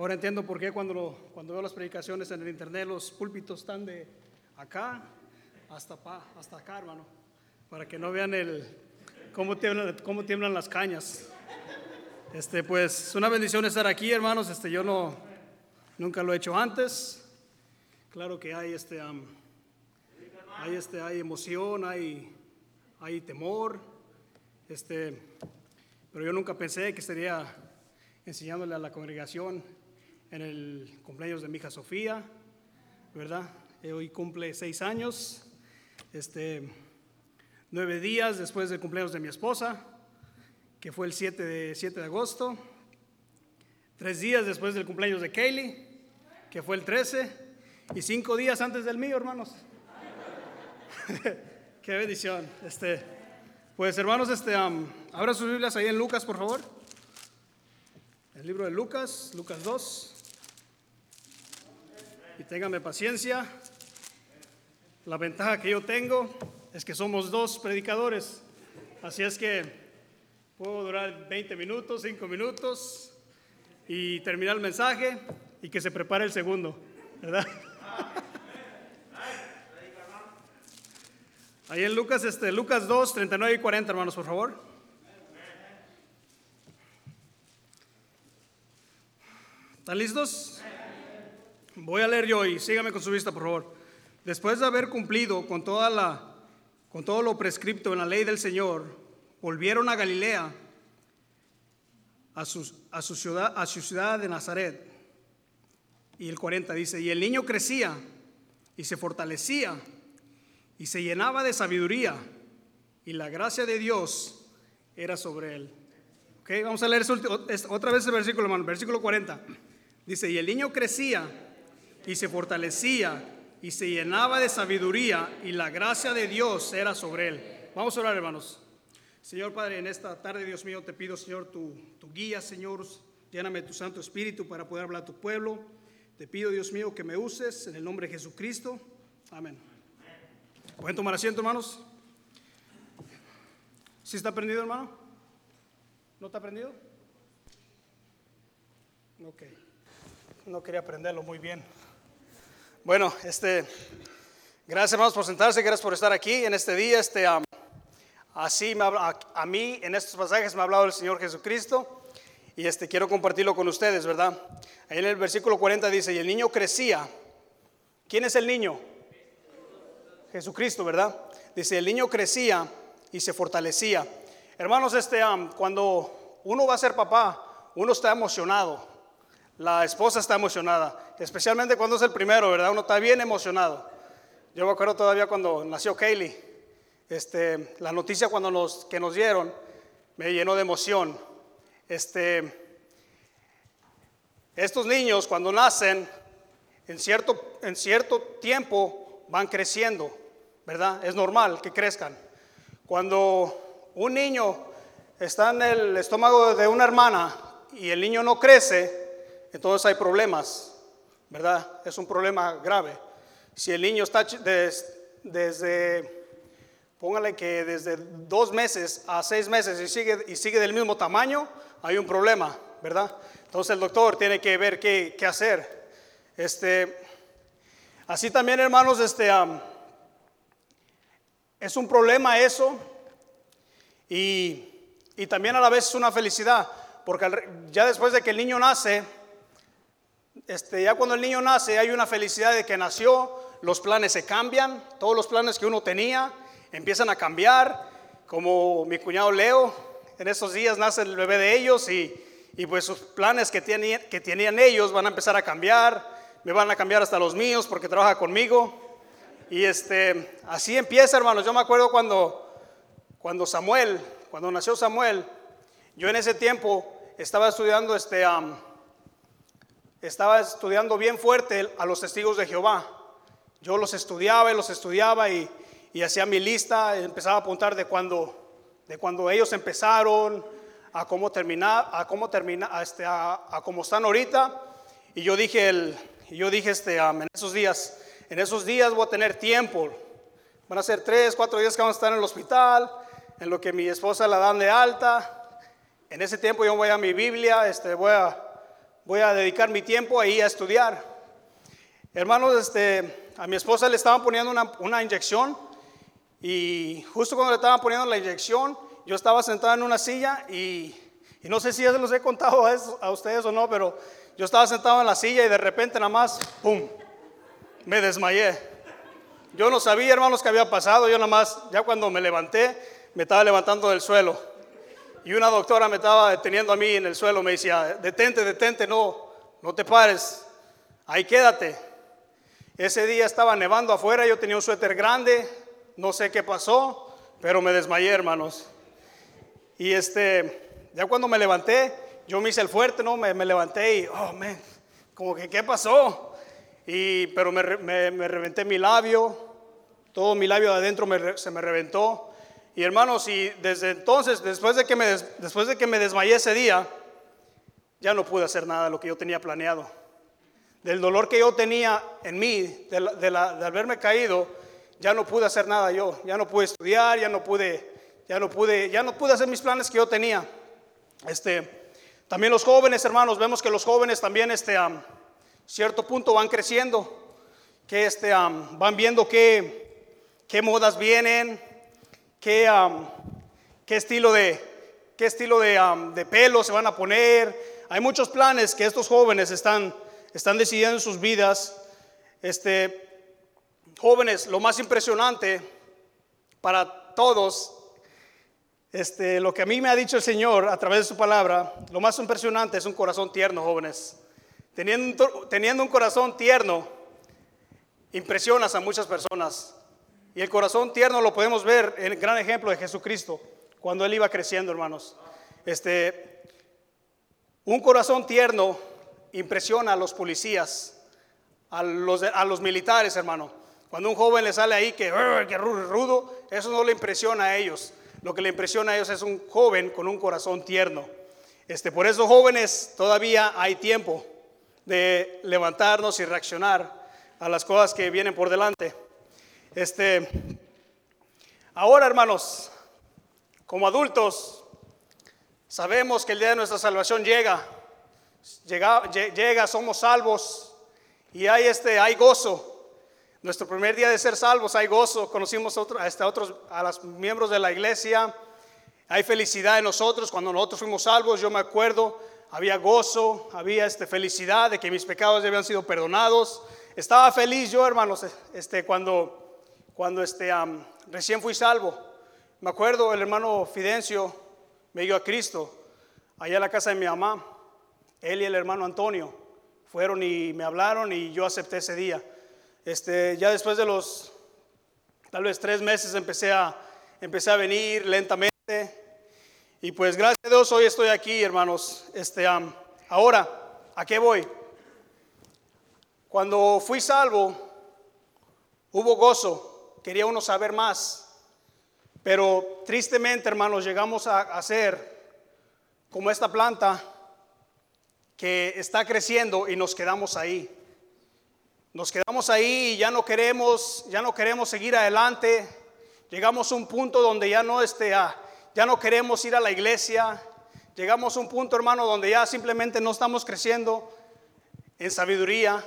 Ahora entiendo por qué cuando, lo- cuando veo las predicaciones en el internet los púlpitos están de acá hasta, pa- hasta acá, hermano, para que no vean el cómo tiemblan, cómo tiemblan las cañas. Este, pues es una bendición estar aquí, hermanos. Este, yo no nunca lo he hecho antes. Claro que hay este, hay este, hay emoción, hay, hay temor. Este, pero yo nunca pensé que estaría enseñándole a la congregación en el cumpleaños de mi hija Sofía, ¿verdad? Eh, Hoy cumple seis años, este, nueve días después del cumpleaños de mi esposa, que fue el 7 de, 7 de agosto, tres días después del cumpleaños de Kaylee, que fue el 13, y cinco días antes del mío, hermanos. Qué bendición. Este, pues hermanos, este, abran sus Biblias ahí en Lucas, por favor. El libro de Lucas, Lucas 2. Y ténganme paciencia. La ventaja que yo tengo es que somos dos predicadores. Así es que puedo durar 20 minutos, 5 minutos y terminar el mensaje y que se prepare el segundo, ¿verdad? Ahí en Lucas, este, Lucas 2, 39 y 40, hermanos, por favor. ¿Están listos? Voy a leer yo y sígame con su vista, por favor. Después de haber cumplido con, toda la, con todo lo prescripto en la ley del Señor, volvieron a Galilea, a su, a su ciudad, a su ciudad de Nazaret. Y el 40 dice, y el niño crecía y se fortalecía y se llenaba de sabiduría y la gracia de Dios era sobre él. Ok, vamos a leer otra vez el versículo, hermano, versículo 40. Dice, y el niño crecía y se fortalecía y se llenaba de sabiduría y la gracia de Dios era sobre él. Vamos a orar, hermanos. Señor Padre, en esta tarde, Dios mío, te pido, Señor, tu, guía, Señor. Lléname tu Santo Espíritu para poder hablar a tu pueblo. Te pido, Dios mío, que me uses en el nombre de Jesucristo. Amén. ¿Pueden tomar asiento, hermanos? ¿Sí está prendido, hermano? ¿No está prendido? Ok. No quería aprenderlo muy bien. Bueno, este, gracias hermanos por sentarse, gracias por estar aquí en este día. Este, am, así me habla- a, mí en estos pasajes me ha hablado el Señor Jesucristo y este, quiero compartirlo con ustedes, ¿verdad? Ahí en el versículo 40 dice, y el niño crecía. ¿Quién es el niño? Jesucristo, ¿verdad? Dice, el niño crecía y se fortalecía. Hermanos, este, am, cuando uno va a ser papá, uno está emocionado. La esposa está emocionada, especialmente cuando es el primero, ¿verdad? Uno está bien emocionado. Yo me acuerdo todavía cuando nació Kaylee, este, la noticia cuando nos, que nos dieron me llenó de emoción. Este, estos niños cuando nacen, en cierto, en cierto tiempo van creciendo, ¿verdad? Es normal que crezcan. Cuando un niño está en el estómago de una hermana y el niño no crece, entonces hay problemas, ¿verdad? Es un problema grave. Si el niño está desde, póngale que desde dos meses a seis meses y sigue, y sigue del mismo tamaño, hay un problema, ¿verdad? Entonces el doctor tiene que ver qué, qué hacer. Este, así también, hermanos, este, es un problema eso y, y también a la vez es una felicidad, porque ya después de que el niño nace, este, ya cuando el niño nace hay una felicidad de que nació, los planes se cambian, todos los planes que uno tenía empiezan a cambiar, como mi cuñado Leo, en estos días nace el bebé de ellos y, y pues sus planes que que tenían ellos van a empezar a cambiar, me van a cambiar hasta los míos porque trabaja conmigo. Y este, así empieza, hermanos. Yo me acuerdo cuando, cuando Samuel, cuando nació Samuel, yo en ese tiempo estaba estudiando este, am, estaba estudiando bien fuerte a los testigos de Jehová. Yo los estudiaba y los estudiaba y, hacía mi lista, empezaba a apuntar de cuando, de cuando ellos empezaron a cómo terminar, a cómo termina, este, a, a cómo están ahorita. Y yo dije, el, yo dije este, am, en esos días, en esos días voy a tener tiempo. Van a ser tres, cuatro días que vamos a estar en el hospital, en lo que mi esposa la dan de alta. En ese tiempo yo voy a mi Biblia, este, voy a voy a dedicar mi tiempo ahí a estudiar. Hermanos, este, a mi esposa le estaban poniendo una, inyección y justo cuando le estaban poniendo la inyección, yo estaba sentado en una silla y, no sé si ya se los he contado a, a ustedes o no, pero yo estaba sentado en la silla y de repente nada más, ¡pum!, me desmayé. Yo no sabía, hermanos, qué había pasado. Yo nada más, ya cuando me levanté, me estaba levantando del suelo. Y una doctora me estaba deteniendo a mí en el suelo. Me decía, detente, detente, no, no te pares. Ahí quédate. Ese día estaba nevando afuera. Yo tenía un suéter grande. No sé qué pasó, pero me desmayé, hermanos. Y este, ya cuando me levanté, yo me hice el fuerte, ¿no? Me, levanté y, oh, man, como que, ¿qué pasó? Y, pero me, me, me reventé mi labio, todo mi labio de adentro se me reventó. Y hermanos, y desde entonces, después de, que me, después de que me desmayé ese día, ya no pude hacer nada de lo que yo tenía planeado. Del dolor que yo tenía en mí, de, la, de, haberme caído, ya no pude hacer nada yo. Ya no pude estudiar, ya no pude, ya no pude, ya no pude hacer mis planes que yo tenía. Este, también los jóvenes, hermanos, vemos que los jóvenes también, este, um, cierto punto van creciendo, que este, van viendo qué, qué modas vienen, qué, um, qué estilo, de, qué estilo de, um, de, pelo se van a poner. Hay muchos planes que estos jóvenes están, están decidiendo en sus vidas. Este, jóvenes, lo más impresionante para todos, este, lo que a mí me ha dicho el Señor a través de su palabra, lo más impresionante es un corazón tierno, jóvenes. Teniendo, teniendo un corazón tierno, impresionas a muchas personas. Y el corazón tierno lo podemos ver en el gran ejemplo de Jesucristo, cuando él iba creciendo, hermanos. Este, un corazón tierno impresiona a los policías, a los, a los militares, hermano. Cuando un joven le sale ahí que, que rudo, eso no le impresiona a ellos. Lo que le impresiona a ellos es un joven con un corazón tierno. Este, por eso, jóvenes, todavía hay tiempo de levantarnos y reaccionar a las cosas que vienen por delante. Este, ahora, hermanos, como adultos, sabemos que el día de nuestra salvación llega, llega, llega somos salvos y hay este, hay gozo. Nuestro primer día de ser salvos hay gozo. Conocimos otro, hasta otros a los miembros de la iglesia. Hay felicidad en nosotros cuando nosotros fuimos salvos. Yo me acuerdo había gozo, había este, felicidad de que mis pecados ya habían sido perdonados. Estaba feliz yo, hermanos, este, cuando, cuando este, um, recién fui salvo. Me acuerdo, el hermano Fidencio me dio a Cristo allá en la casa de mi mamá. Él y el hermano Antonio fueron y me hablaron y yo acepté ese día. Este, ya después de los tal vez tres meses empecé a, empecé a venir lentamente y pues gracias a Dios hoy estoy aquí, hermanos. Este, um, ahora, ¿a qué voy? Cuando fui salvo, hubo gozo, quería uno saber más, pero tristemente, hermanos, llegamos a, ser como esta planta que está creciendo y nos quedamos ahí. Nos quedamos ahí y ya no queremos, ya no queremos seguir adelante. Llegamos a un punto donde ya no esté a ya no queremos ir a la iglesia. Llegamos a un punto, hermano, donde ya simplemente no estamos creciendo en sabiduría.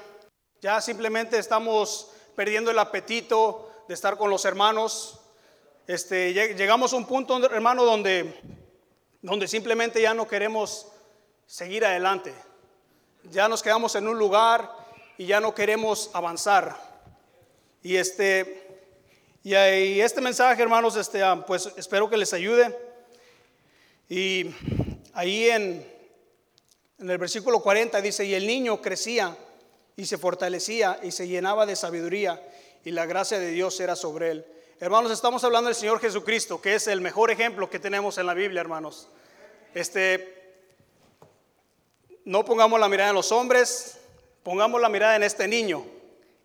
Ya simplemente estamos perdiendo el apetito de estar con los hermanos. Este, llegamos a un punto, hermano, donde, donde simplemente ya no queremos seguir adelante. Ya nos quedamos en un lugar y ya no queremos avanzar. Y este, y, este mensaje, hermanos, este, ah, pues espero que les ayude. Y ahí en, en el versículo 40 dice, y el niño crecía y se fortalecía y se llenaba de sabiduría y la gracia de Dios era sobre él. Hermanos, estamos hablando del Señor Jesucristo, que es el mejor ejemplo que tenemos en la Biblia, hermanos. Este, no pongamos la mirada en los hombres, pongamos la mirada en este niño,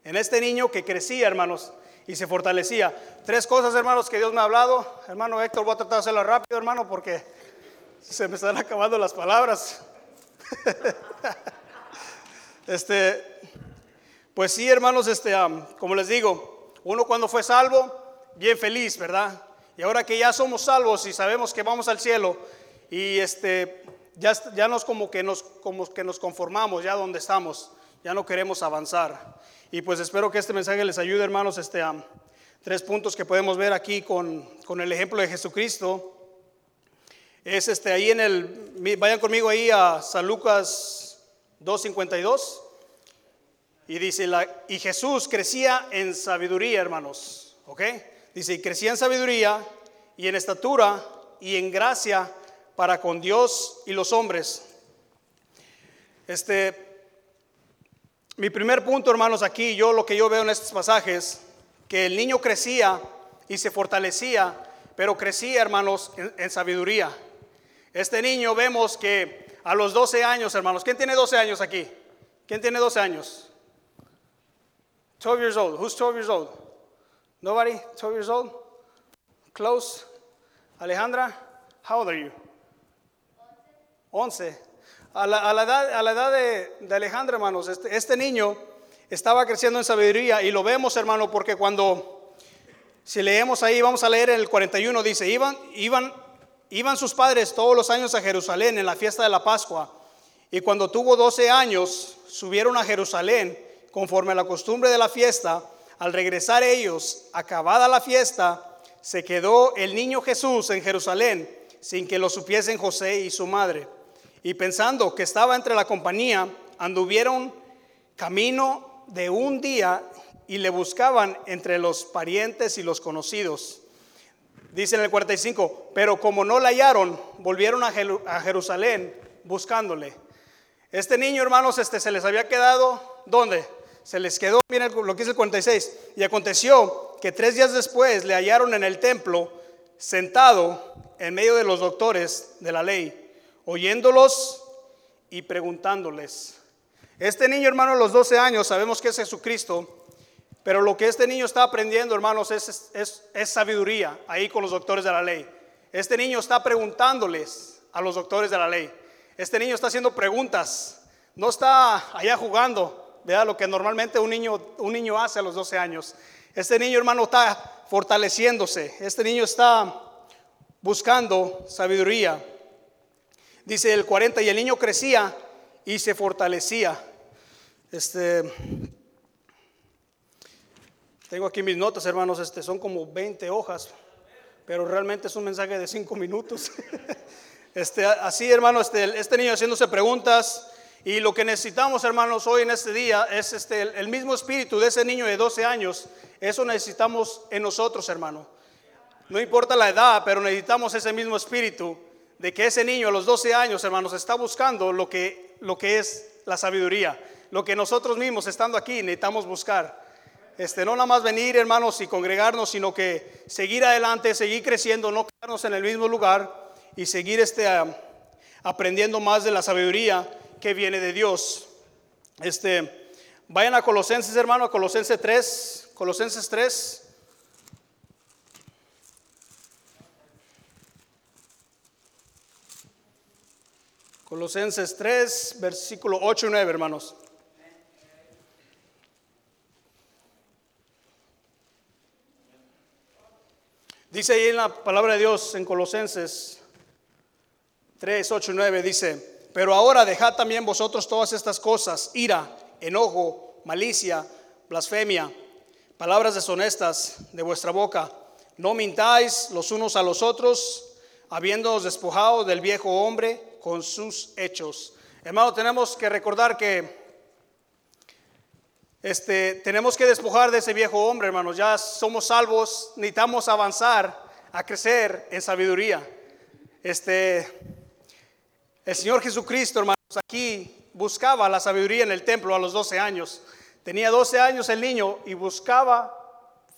en este niño que crecía, hermanos y se fortalecía. Tres cosas, hermanos, que Dios me ha hablado. Hermano Héctor, voy a tratar de hacerlo rápido, hermano, porque se me están acabando las palabras. este, pues sí, hermanos, este, como les digo, uno cuando fue salvo, bien feliz, ¿verdad? Y ahora que ya somos salvos y sabemos que vamos al cielo, y este, ya, ya nos como que nos, como que nos conformamos ya donde estamos, ya no queremos avanzar. Y pues espero que este mensaje les ayude, hermanos, este, tres puntos que podemos ver aquí con, con el ejemplo de Jesucristo. Es este, ahí en el, vayan conmigo ahí a San Lucas 2.52. Y dice, y Jesús crecía en sabiduría, hermanos. ¿Ok? Dice, y crecía en sabiduría y en estatura y en gracia para con Dios y los hombres. Este, mi primer punto, hermanos, aquí, yo lo que yo veo en estos pasajes, que el niño crecía y se fortalecía, pero crecía, hermanos, en, sabiduría. Este niño vemos que a los 12 años, hermanos, ¿quién tiene 12 años aquí? ¿Quién tiene 12 años? 12 years old. Who's 12 years old? Nobody? 12 years old? Close? Alejandra? How old are you? 11. A la, edad, de, Alejandra, hermanos, este, este, niño estaba creciendo en sabiduría y lo vemos, hermano, porque cuando, si leemos ahí, vamos a leer en el 41, dice, iban, iban, iban sus padres todos los años a Jerusalén en la fiesta de la Pascua y cuando tuvo 12 años subieron a Jerusalén conforme a la costumbre de la fiesta. Al regresar ellos, acabada la fiesta, se quedó el niño Jesús en Jerusalén sin que lo supiesen José y su madre y pensando que estaba entre la compañía, anduvieron camino de un día y le buscaban entre los parientes y los conocidos. Dice en el 45, pero como no la hallaron, volvieron a, Jerusalén buscándole. Este niño, hermanos, este se les había quedado, ¿dónde? Se les quedó, miren lo que dice el 46, y aconteció que tres días después le hallaron en el templo sentado en medio de los doctores de la ley oyéndolos y preguntándoles. Este niño, hermano, a los 12 años, sabemos que es Jesucristo, pero lo que este niño está aprendiendo, hermanos, es, es, sabiduría ahí con los doctores de la ley. Este niño está preguntándoles a los doctores de la ley. Este niño está haciendo preguntas, no está allá jugando, vea lo que normalmente un niño, un niño hace a los 12 años. Este niño, hermano, está fortaleciéndose. Este niño está buscando sabiduría. Dice el 40, y el niño crecía y se fortalecía. Este, tengo aquí mis notas, hermanos, este, son como 20 hojas, pero realmente es un mensaje de 5 minutos. Este, así, hermanos, este, este niño haciéndose preguntas. Y lo que necesitamos, hermanos, hoy en este día es este, el mismo espíritu de ese niño de 12 años. Eso necesitamos en nosotros, hermano. No importa la edad, pero necesitamos ese mismo espíritu de que ese niño a los 12 años, hermanos, está buscando lo que, lo que es la sabiduría, lo que nosotros mismos estando aquí necesitamos buscar. Este, no nada más venir, hermanos, y congregarnos, sino que seguir adelante, seguir creciendo, no quedarnos en el mismo lugar y seguir este, aprendiendo más de la sabiduría que viene de Dios. Este, vayan a Colosenses, hermano, a Colosenses 3, Colosenses 3. Colosenses 3, versículo 8 y 9, hermanos. Dice ahí en la palabra de Dios en Colosenses 3, 8 y 9, dice, pero ahora dejad también vosotros todas estas cosas, ira, enojo, malicia, blasfemia, palabras deshonestas de vuestra boca. No mintáis los unos a los otros, habiéndoos despojado del viejo hombre con sus hechos. Hermano, tenemos que recordar que este, tenemos que despojar de ese viejo hombre, hermanos. Ya somos salvos, necesitamos avanzar a crecer en sabiduría. Este, el Señor Jesucristo, hermanos, aquí buscaba la sabiduría en el templo a los 12 años. Tenía 12 años el niño y buscaba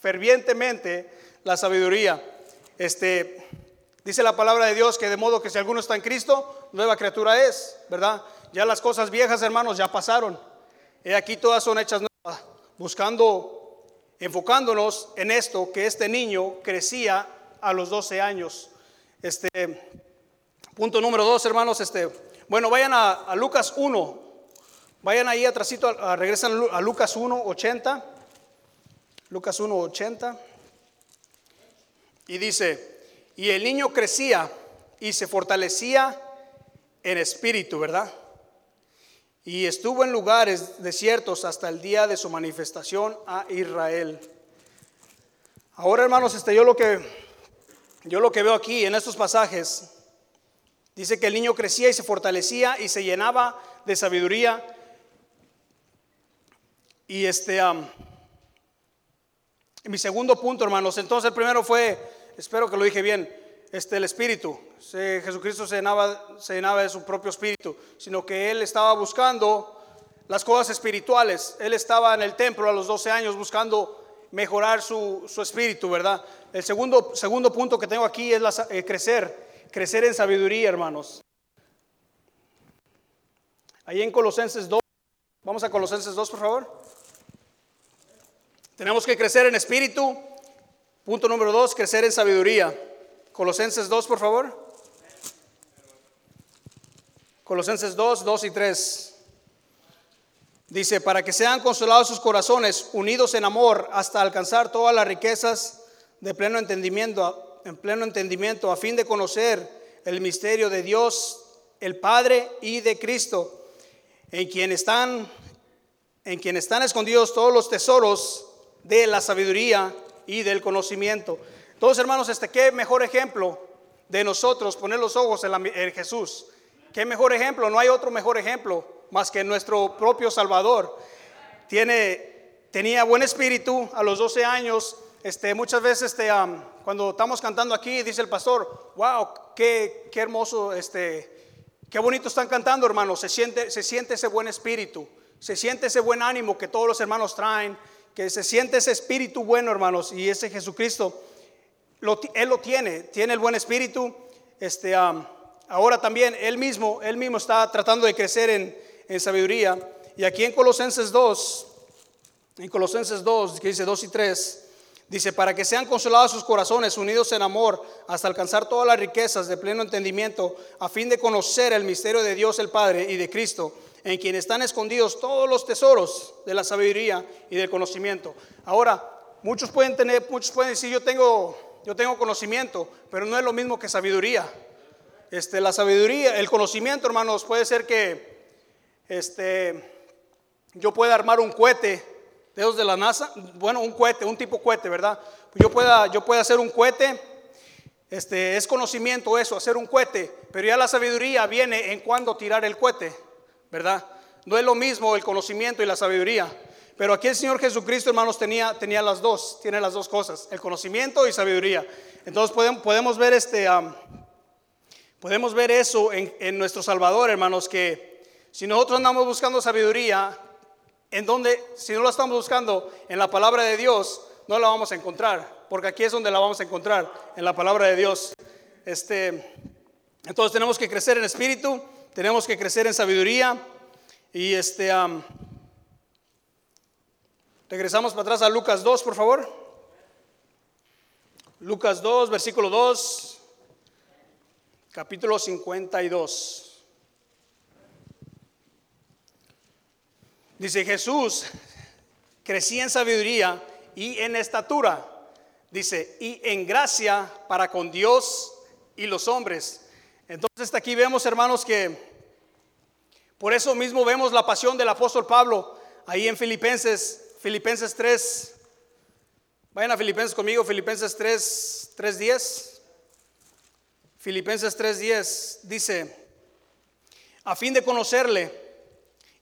fervientemente la sabiduría. Este, Dice la palabra de Dios que de modo que si alguno está en Cristo, nueva criatura es, ¿verdad? Ya las cosas viejas, hermanos, ya pasaron. Y aquí todas son hechas nuevas, buscando, enfocándonos en esto, que este niño crecía a los 12 años. Este, punto número dos, hermanos, este, bueno, vayan a, Lucas 1, vayan ahí atrásito, a, regresan a Lucas 1, 80, Lucas 1, 80, y dice, y el niño crecía y se fortalecía en espíritu, ¿verdad? Y estuvo en lugares desiertos hasta el día de su manifestación a Israel. Ahora, hermanos, este, yo lo que yo lo que veo aquí en estos pasajes dice que el niño crecía y se fortalecía y se llenaba de sabiduría. Y este mi segundo punto, hermanos, entonces el primero fue, espero que lo dije bien, este, el espíritu. Jesucristo se llenaba, se llenaba de su propio espíritu, sino que él estaba buscando las cosas espirituales. Él estaba en el templo a los 12 años buscando mejorar su, espíritu, ¿verdad? El segundo, segundo punto que tengo aquí es eh, crecer, crecer en sabiduría, hermanos. Ahí en Colosenses 2, vamos a Colosenses 2, por favor. Tenemos que crecer en espíritu. Punto número 2, crecer en sabiduría. Colosenses 2, por favor. Colosenses 2, 2 y 3. Dice, para que sean consolados sus corazones, unidos en amor, hasta alcanzar todas las riquezas de pleno entendimiento, en pleno entendimiento, a fin de conocer el misterio de Dios, el Padre y de Cristo, en quien están, en quien están escondidos todos los tesoros de la sabiduría y del conocimiento. Entonces, hermanos, este qué mejor ejemplo de nosotros poner los ojos en, Jesús. Qué mejor ejemplo, no hay otro mejor ejemplo más que nuestro propio Salvador. Tiene, tenía buen espíritu a los 12 años. Este, muchas veces este, cuando estamos cantando aquí, dice el pastor, wow, qué, qué hermoso, este, qué bonito están cantando, hermanos. Se siente, se siente ese buen espíritu, se siente ese buen ánimo que todos los hermanos traen que se siente ese espíritu bueno, hermanos, y ese Jesucristo, él lo tiene, tiene el buen espíritu. Este, ahora también él mismo, él mismo está tratando de crecer en, en sabiduría. Y aquí en Colosenses 2, en Colosenses 2, que dice 2 y 3, dice, para que sean consolados sus corazones, unidos en amor, hasta alcanzar todas las riquezas de pleno entendimiento, a fin de conocer el misterio de Dios el Padre y de Cristo en quien están escondidos todos los tesoros de la sabiduría y del conocimiento. Ahora, muchos pueden tener, muchos pueden decir, yo tengo, yo tengo conocimiento, pero no es lo mismo que sabiduría. Este, la sabiduría, el conocimiento, hermanos, puede ser que este, yo pueda armar un cohete de de la NASA, bueno, un cohete, un tipo cohete, ¿verdad? Yo pueda, yo pueda hacer un cohete, este, es conocimiento eso, hacer un cohete, pero ya la sabiduría viene en cuando tirar el cohete. ¿verdad? No es lo mismo el conocimiento y la sabiduría. Pero aquí el Señor Jesucristo, hermanos, tenía, tenía las dos, tiene las dos cosas, el conocimiento y sabiduría. Entonces podemos, podemos ver este, podemos ver eso en, en, nuestro Salvador, hermanos, que si nosotros andamos buscando sabiduría, en donde, si no la estamos buscando en la palabra de Dios, no la vamos a encontrar, porque aquí es donde la vamos a encontrar, en la palabra de Dios. Este, entonces tenemos que crecer en espíritu, tenemos que crecer en sabiduría. Y este, regresamos para atrás a Lucas 2, por favor. Lucas 2, versículo 2, capítulo 52. Dice Jesús, crecía en sabiduría y en estatura. Dice, y en gracia para con Dios y los hombres. Entonces aquí vemos, hermanos, que por eso mismo vemos la pasión del apóstol Pablo ahí en Filipenses, Filipenses 3. Vayan a Filipenses conmigo, Filipenses 3, 3.10. Filipenses 3.10 dice, a fin de conocerle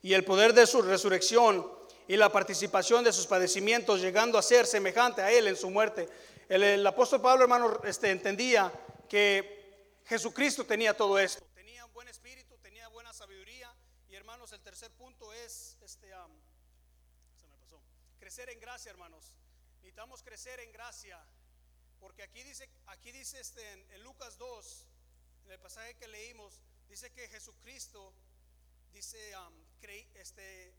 y el poder de su resurrección y la participación de sus padecimientos, llegando a ser semejante a él en su muerte. El, apóstol Pablo, hermano, este, entendía que Jesucristo tenía todo esto. Tenía un buen espíritu, tenía buena sabiduría. Y hermanos, el tercer punto es, este, crecer en gracia, hermanos. Necesitamos crecer en gracia. Porque aquí dice, aquí dice este, en, Lucas 2, en el pasaje que leímos, dice que Jesucristo, dice, este,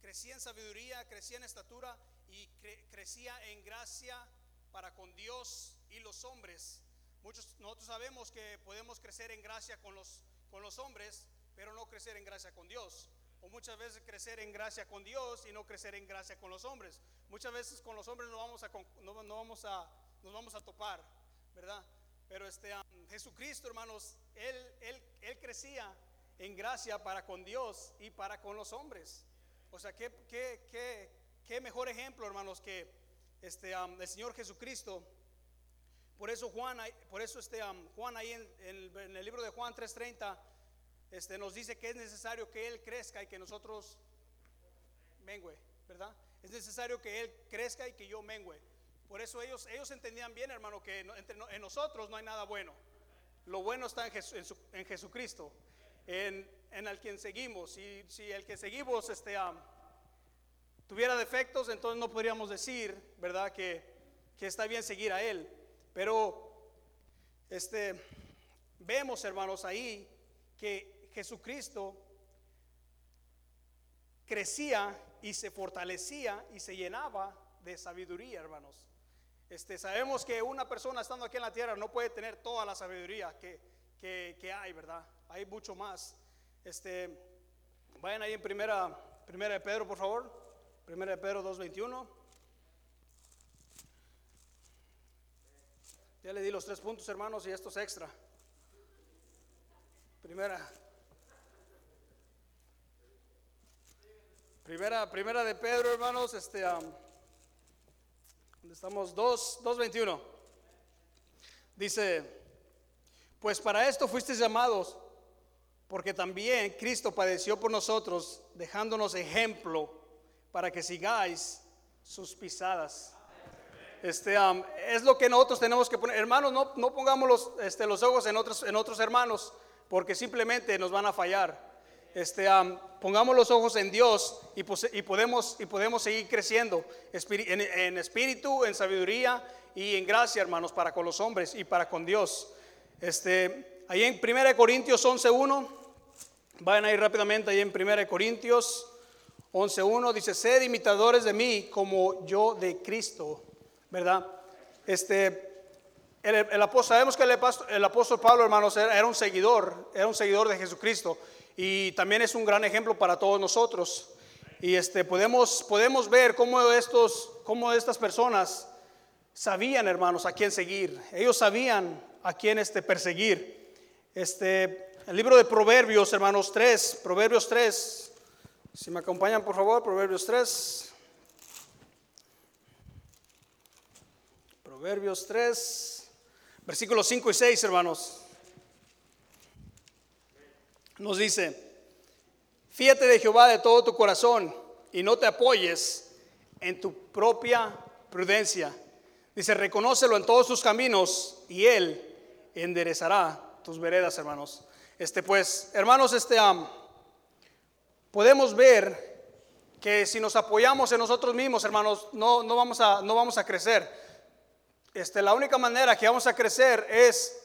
crecía en sabiduría, crecía en estatura y crecía en gracia para con Dios y los hombres. Muchos, nosotros sabemos que podemos crecer en gracia con los, con los hombres, pero no crecer en gracia con Dios. O muchas veces crecer en gracia con Dios y no crecer en gracia con los hombres. Muchas veces con los hombres no vamos a, no, vamos a, nos vamos a topar, ¿verdad? Pero este, Jesucristo, hermanos, él, él, él crecía en gracia para con Dios y para con los hombres. O sea, qué, qué, qué, qué mejor ejemplo, hermanos, que este, el Señor Jesucristo. Por eso Juan, por eso este, Juan ahí en, en, el libro de Juan 3:30 este, nos dice que es necesario que Él crezca y que nosotros mengue, ¿verdad? Es necesario que Él crezca y que yo mengue. Por eso ellos, ellos entendían bien, hermano, que entre, en nosotros no hay nada bueno. Lo bueno está en, en, Jesucristo, en, el quien seguimos. Y si el que seguimos este, tuviera defectos, entonces no podríamos decir, ¿verdad?, que, que está bien seguir a Él. Pero este, vemos, hermanos, ahí que Jesucristo crecía y se fortalecía y se llenaba de sabiduría, hermanos. Este, sabemos que una persona estando aquí en la tierra no puede tener toda la sabiduría que, que, hay, ¿verdad? Hay mucho más. Este, vayan ahí en primera, primera de Pedro, por favor. Primera de Pedro 2.21. Ya le di los tres puntos, hermanos, y esto es extra. Primera. Primera, primera de Pedro, hermanos, este, estamos 2.21. Dice, pues para esto fuisteis llamados, porque también Cristo padeció por nosotros, dejándonos ejemplo para que sigáis sus pisadas. Este, es lo que nosotros tenemos que poner. Hermanos, no, no pongamos los, este, los ojos en otros, en otros hermanos, porque simplemente nos van a fallar. Este, pongamos los ojos en Dios y, y, podemos, y podemos seguir creciendo en, en, espíritu, en sabiduría y en gracia, hermanos, para con los hombres y para con Dios. Este, ahí en 1 Corintios 11.1, vayan ahí rápidamente, ahí en 1 Corintios 11.1, dice, sed imitadores de mí como yo de Cristo, ¿verdad? Este, el, apóstol, sabemos que el, apóstol Pablo, hermanos, era un seguidor, era un seguidor de Jesucristo y también es un gran ejemplo para todos nosotros. Y este, podemos, podemos ver cómo, estos, cómo estas personas sabían, hermanos, a quién seguir. Ellos sabían a quién este, perseguir. Este, el libro de Proverbios, hermanos 3, Proverbios 3. Si me acompañan, por favor, Proverbios 3. Proverbios 3, versículos 5 y 6, hermanos nos dice, fíjate de Jehová de todo tu corazón y no te apoyes en tu propia prudencia. Dice, reconócelo en todos tus caminos y Él enderezará tus veredas, hermanos. Este, pues, hermanos, este, podemos ver que si nos apoyamos en nosotros mismos, hermanos, no, no, vamos, a, no vamos a crecer. Este, la única manera que vamos a crecer es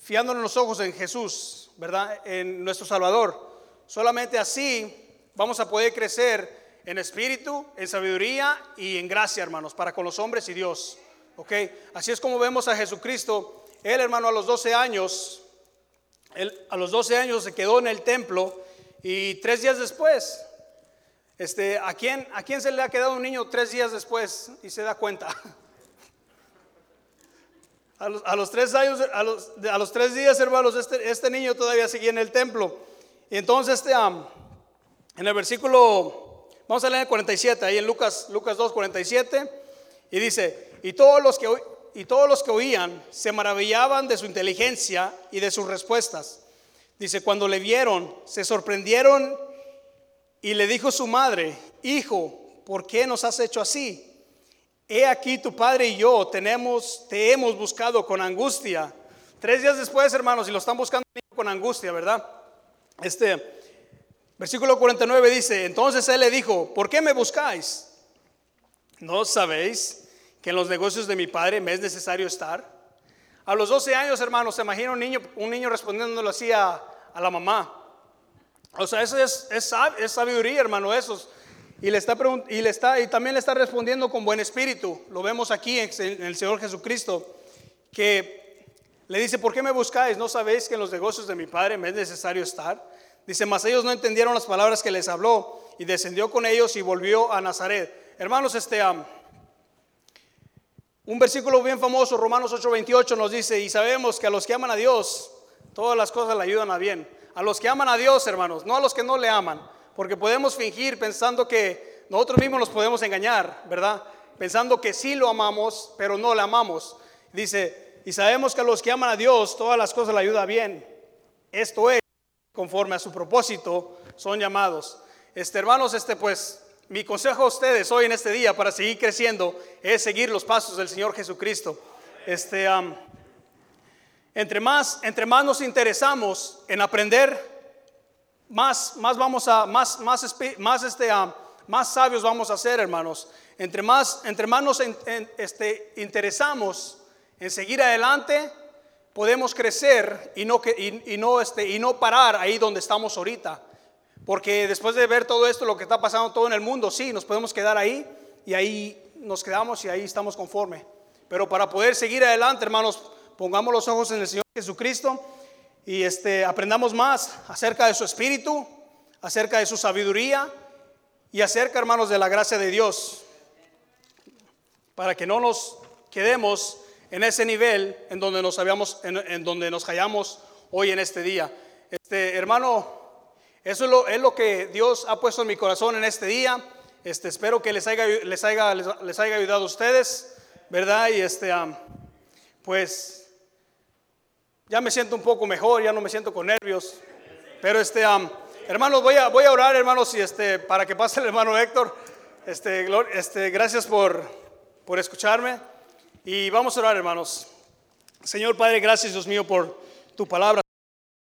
fiándonos los ojos en Jesús, ¿verdad? En nuestro Salvador. Solamente así vamos a poder crecer en espíritu, en sabiduría y en gracia, hermanos, para con los hombres y Dios. ¿Ok? Así es como vemos a Jesucristo. Él, hermano, a los 12 años, él, a los 12 años se quedó en el templo y tres días después, este, ¿a, quién, ¿a quién se le ha quedado un niño tres días después y se da cuenta? A los, tres años, a los, tres días, hermanos, este, este, niño todavía seguía en el templo. Y entonces, este, en el versículo, vamos a leer el 47, ahí en Lucas, Lucas 2, 47, y dice, y todos los que, y todos los que oían se maravillaban de su inteligencia y de sus respuestas. Dice, cuando le vieron, se sorprendieron y le dijo su madre, hijo, ¿por qué nos has hecho así? he aquí tu padre y yo tenemos, te hemos buscado con angustia. Tres días después, hermanos, y lo están buscando con angustia, ¿verdad? Este, versículo 49 dice, entonces él le dijo, ¿por qué me buscáis? ¿No sabéis que en los negocios de mi padre me es necesario estar? A los 12 años, hermanos, se imagina un niño, un niño respondiéndolo así a, la mamá. O sea, eso es, es, es sabiduría, hermano, eso y le está y le está y también le está respondiendo con buen espíritu. Lo vemos aquí en el Señor Jesucristo que le dice, "¿Por qué me buscáis? ¿No sabéis que en los negocios de mi Padre me es necesario estar?" Dice, "Mas ellos no entendieron las palabras que les habló y descendió con ellos y volvió a Nazaret." Hermanos, este un versículo bien famoso, Romanos 8:28 nos dice, "Y sabemos que a los que aman a Dios, todas las cosas le ayudan a bien." a los que aman a Dios, hermanos, no a los que no le aman, porque podemos fingir pensando que nosotros mismos nos podemos engañar, ¿verdad? Pensando que sí lo amamos, pero no le amamos. Dice, y sabemos que a los que aman a Dios, todas las cosas le ayudan bien. Esto es, conforme a su propósito, son llamados. Este, hermanos, este, pues, mi consejo a ustedes hoy en este día para seguir creciendo es seguir los pasos del Señor Jesucristo. Este, entre, más, entre más nos interesamos en aprender, más, más vamos a, más, más, más, este, más sabios vamos a ser, hermanos. Entre más, entre más nos este, interesamos en seguir adelante, podemos crecer y no, este, y no parar ahí donde estamos ahorita. Porque después de ver todo esto, lo que está pasando todo en el mundo, sí, nos podemos quedar ahí y ahí nos quedamos y ahí estamos conforme. Pero para poder seguir adelante, hermanos, pongamos los ojos en el Señor Jesucristo y este, aprendamos más acerca de su espíritu, acerca de su sabiduría y acerca, hermanos, de la gracia de Dios. Para que no nos quedemos en ese nivel en donde nos habíamos, en, donde nos hallamos hoy en este día. Este, hermano, eso es lo, es lo, que Dios ha puesto en mi corazón en este día. Este, espero que les haya, les haya, les, haya ayudado a ustedes, ¿verdad? Y este, pues ya me siento un poco mejor, ya no me siento con nervios. Pero este, hermanos, voy a, voy a orar, hermanos, y este, para que pase el hermano Héctor. Este, este, gracias por, por escucharme. Y vamos a orar, hermanos. Señor Padre, gracias, Dios mío, por tu palabra.